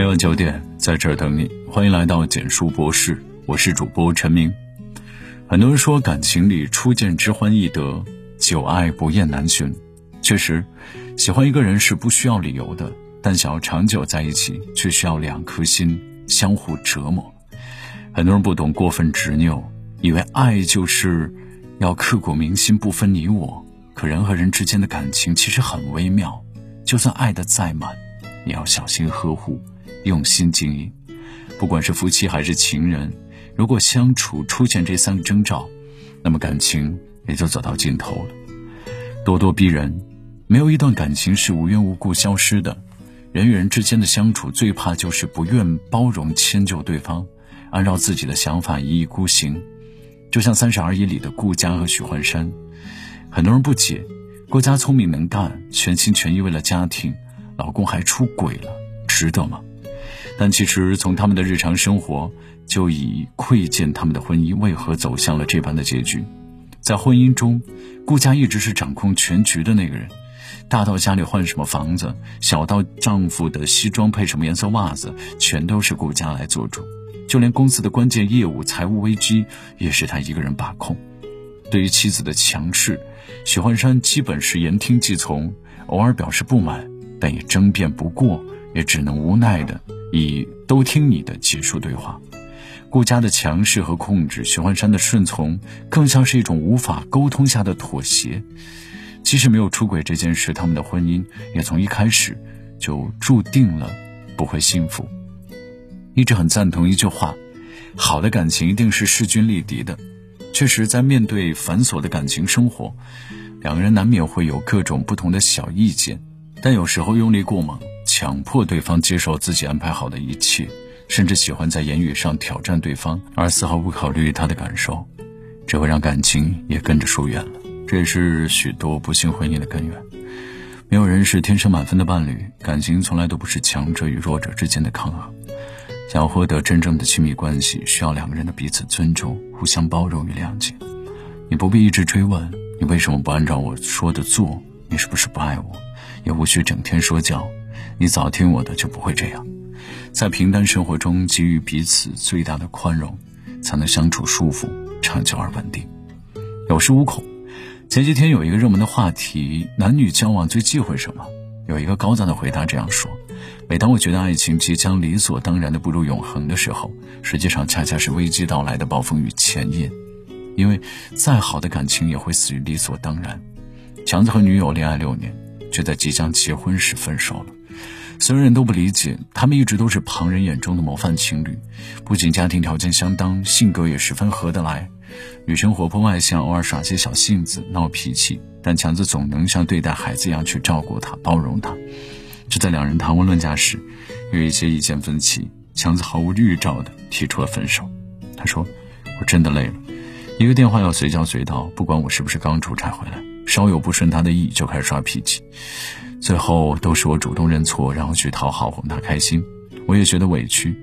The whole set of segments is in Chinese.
每晚九点，在这儿等你。欢迎来到简述博士，我是主播陈明。很多人说，感情里初见之欢易得，久爱不厌难寻。确实，喜欢一个人是不需要理由的，但想要长久在一起，却需要两颗心相互折磨。很多人不懂过分执拗，以为爱就是要刻骨铭心，不分你我。可人和人之间的感情其实很微妙，就算爱的再满，也要小心呵护。用心经营，不管是夫妻还是情人，如果相处出现这三个征兆，那么感情也就走到尽头了。咄咄逼人，没有一段感情是无缘无故消失的。人与人之间的相处，最怕就是不愿包容迁就对方，按照自己的想法一意孤行。就像《三十而已》里的顾佳和许幻山，很多人不解，顾佳聪明能干，全心全意为了家庭，老公还出轨了，值得吗？但其实，从他们的日常生活就已窥见他们的婚姻为何走向了这般的结局。在婚姻中，顾家一直是掌控全局的那个人，大到家里换什么房子，小到丈夫的西装配什么颜色袜子，全都是顾家来做主。就连公司的关键业务、财务危机，也是他一个人把控。对于妻子的强势，许幻山基本是言听计从，偶尔表示不满，但也争辩不过，也只能无奈的。以都听你的结束对话，顾家的强势和控制，许幻山的顺从，更像是一种无法沟通下的妥协。即使没有出轨这件事，他们的婚姻也从一开始就注定了不会幸福。一直很赞同一句话：好的感情一定是势均力敌的。确实，在面对繁琐的感情生活，两个人难免会有各种不同的小意见，但有时候用力过猛。强迫对方接受自己安排好的一切，甚至喜欢在言语上挑战对方，而丝毫不考虑他的感受，只会让感情也跟着疏远了。这也是许多不幸婚姻的根源。没有人是天生满分的伴侣，感情从来都不是强者与弱者之间的抗衡。想要获得真正的亲密关系，需要两个人的彼此尊重、互相包容与谅解。你不必一直追问你为什么不按照我说的做，你是不是不爱我，也无需整天说教。你早听我的就不会这样，在平淡生活中给予彼此最大的宽容，才能相处舒服、长久而稳定。有恃无恐。前几天有一个热门的话题：男女交往最忌讳什么？有一个高赞的回答这样说：每当我觉得爱情即将理所当然的步入永恒的时候，实际上恰恰是危机到来的暴风雨前夜。因为再好的感情也会死于理所当然。强子和女友恋爱六年，却在即将结婚时分手了。所有人都不理解，他们一直都是旁人眼中的模范情侣，不仅家庭条件相当，性格也十分合得来。女生活泼外向，偶尔耍些小性子、闹脾气，但强子总能像对待孩子一样去照顾她、包容她。就在两人谈婚论嫁时，有一些意见分歧，强子毫无预兆地提出了分手。他说：“我真的累了，一个电话要随叫随到，不管我是不是刚出差回来，稍有不顺他的意就开始耍脾气。”最后都是我主动认错，然后去讨好哄他开心，我也觉得委屈，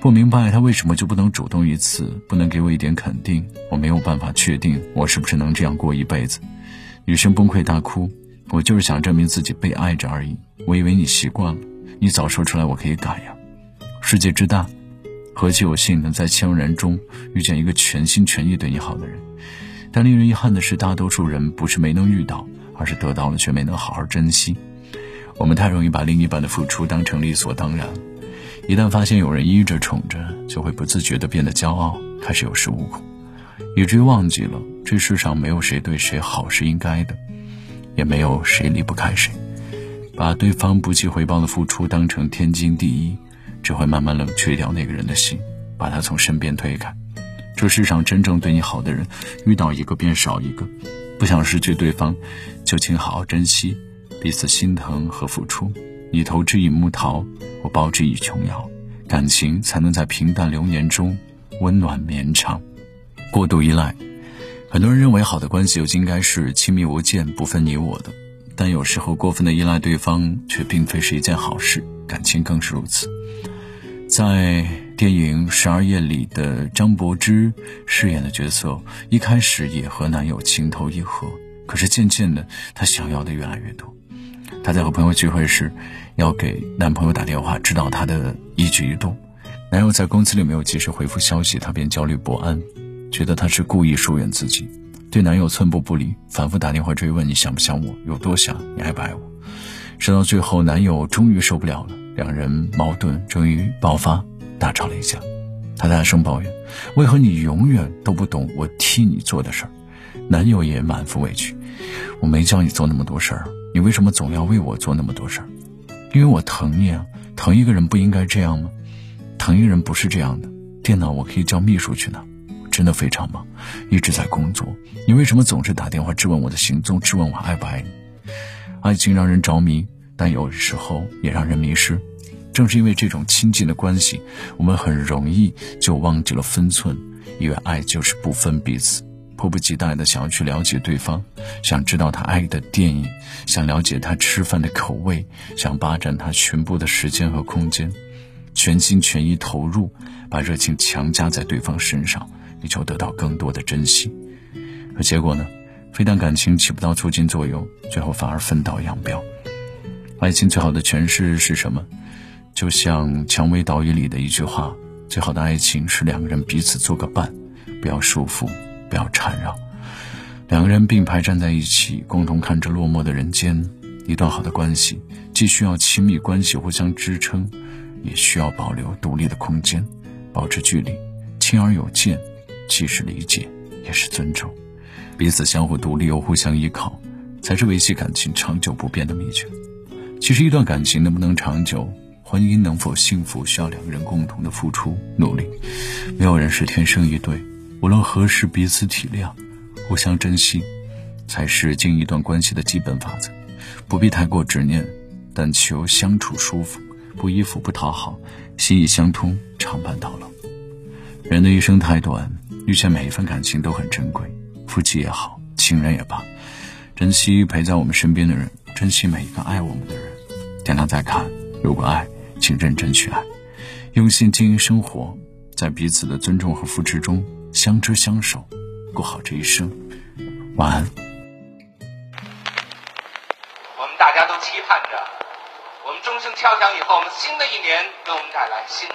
不明白他为什么就不能主动一次，不能给我一点肯定。我没有办法确定我是不是能这样过一辈子。女生崩溃大哭，我就是想证明自己被爱着而已。我以为你习惯了，你早说出来我可以改呀。世界之大，何其有幸能在千万人中遇见一个全心全意对你好的人。但令人遗憾的是，大多数人不是没能遇到。而是得到了却没能好好珍惜。我们太容易把另一半的付出当成理所当然，一旦发现有人依着宠着，就会不自觉地变得骄傲，开始有恃无恐，以至于忘记了这世上没有谁对谁好是应该的，也没有谁离不开谁。把对方不计回报的付出当成天经地义，只会慢慢冷却掉那个人的心，把他从身边推开。这世上真正对你好的人，遇到一个便少一个。不想失去对方，就请好好珍惜彼此心疼和付出。你投之以木桃，我报之以琼瑶，感情才能在平淡流年中温暖绵长。过度依赖，很多人认为好的关系就应该是亲密无间、不分你我的，但有时候过分的依赖对方却并非是一件好事，感情更是如此。在电影《十二夜》里的张柏芝饰演的角色，一开始也和男友情投意合，可是渐渐的，她想要的越来越多。她在和朋友聚会时，要给男朋友打电话，知道他的一举一动。男友在公司里没有及时回复消息，她便焦虑不安，觉得他是故意疏远自己，对男友寸步不离，反复打电话追问你想不想我，有多想，你爱不爱我。直到最后，男友终于受不了了，两人矛盾终于爆发，大吵了一架。她大声抱怨：“为何你永远都不懂我替你做的事儿？”男友也满腹委屈：“我没叫你做那么多事儿，你为什么总要为我做那么多事儿？因为我疼你啊！疼一个人不应该这样吗？疼一个人不是这样的。电脑我可以叫秘书去拿，真的非常忙，一直在工作。你为什么总是打电话质问我的行踪，质问我爱不爱你？爱情让人着迷，但有时候也让人迷失。”正是因为这种亲近的关系，我们很容易就忘记了分寸，以为爱就是不分彼此，迫不及待的想要去了解对方，想知道他爱的电影，想了解他吃饭的口味，想霸占他全部的时间和空间，全心全意投入，把热情强加在对方身上，力求得到更多的珍惜。可结果呢？非但感情起不到促进作用，最后反而分道扬镳。爱情最好的诠释是什么？就像《蔷薇岛屿》里的一句话：“最好的爱情是两个人彼此做个伴，不要束缚，不要缠绕，两个人并排站在一起，共同看着落寞的人间。一段好的关系，既需要亲密关系互相支撑，也需要保留独立的空间，保持距离，亲而有间，既是理解，也是尊重，彼此相互独立又互相依靠，才是维系感情长久不变的秘诀。其实，一段感情能不能长久？”婚姻能否幸福，需要两个人共同的付出努力。没有人是天生一对，无论何时彼此体谅，互相珍惜，才是经营一段关系的基本法则。不必太过执念，但求相处舒服，不依附不讨好，心意相通，常伴到老。人的一生太短，遇见每一份感情都很珍贵。夫妻也好，情人也罢，珍惜陪在我们身边的人，珍惜每一个爱我们的人。点亮再看，如果爱。请认真去爱，用心经营生活，在彼此的尊重和扶持中相知相守，过好这一生。晚安。我们大家都期盼着，我们钟声敲响以后，我们新的一年给我们带来新的。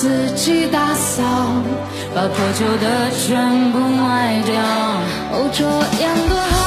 自己打扫把破旧的全部卖掉，哦，这样多好！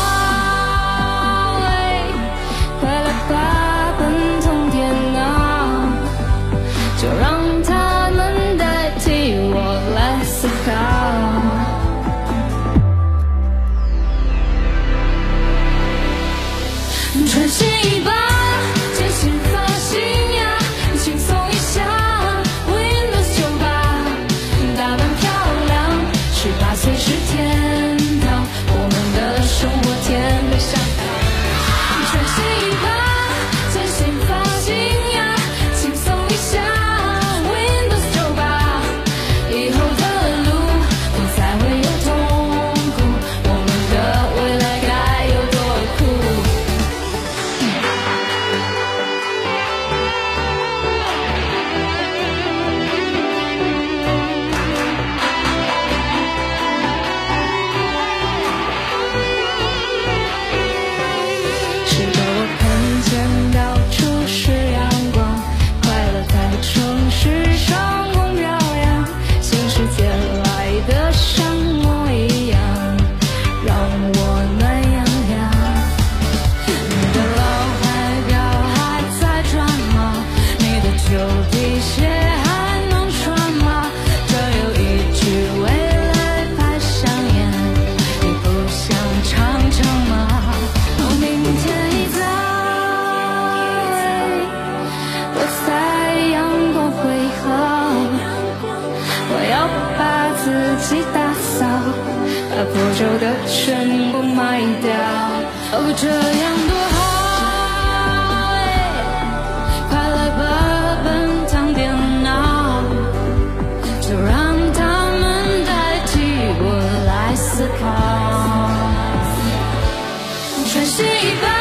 悉打扫把破旧的全部卖掉哦这样多好快来吧奔腾电脑就让它们代替我来思考。穿新一吧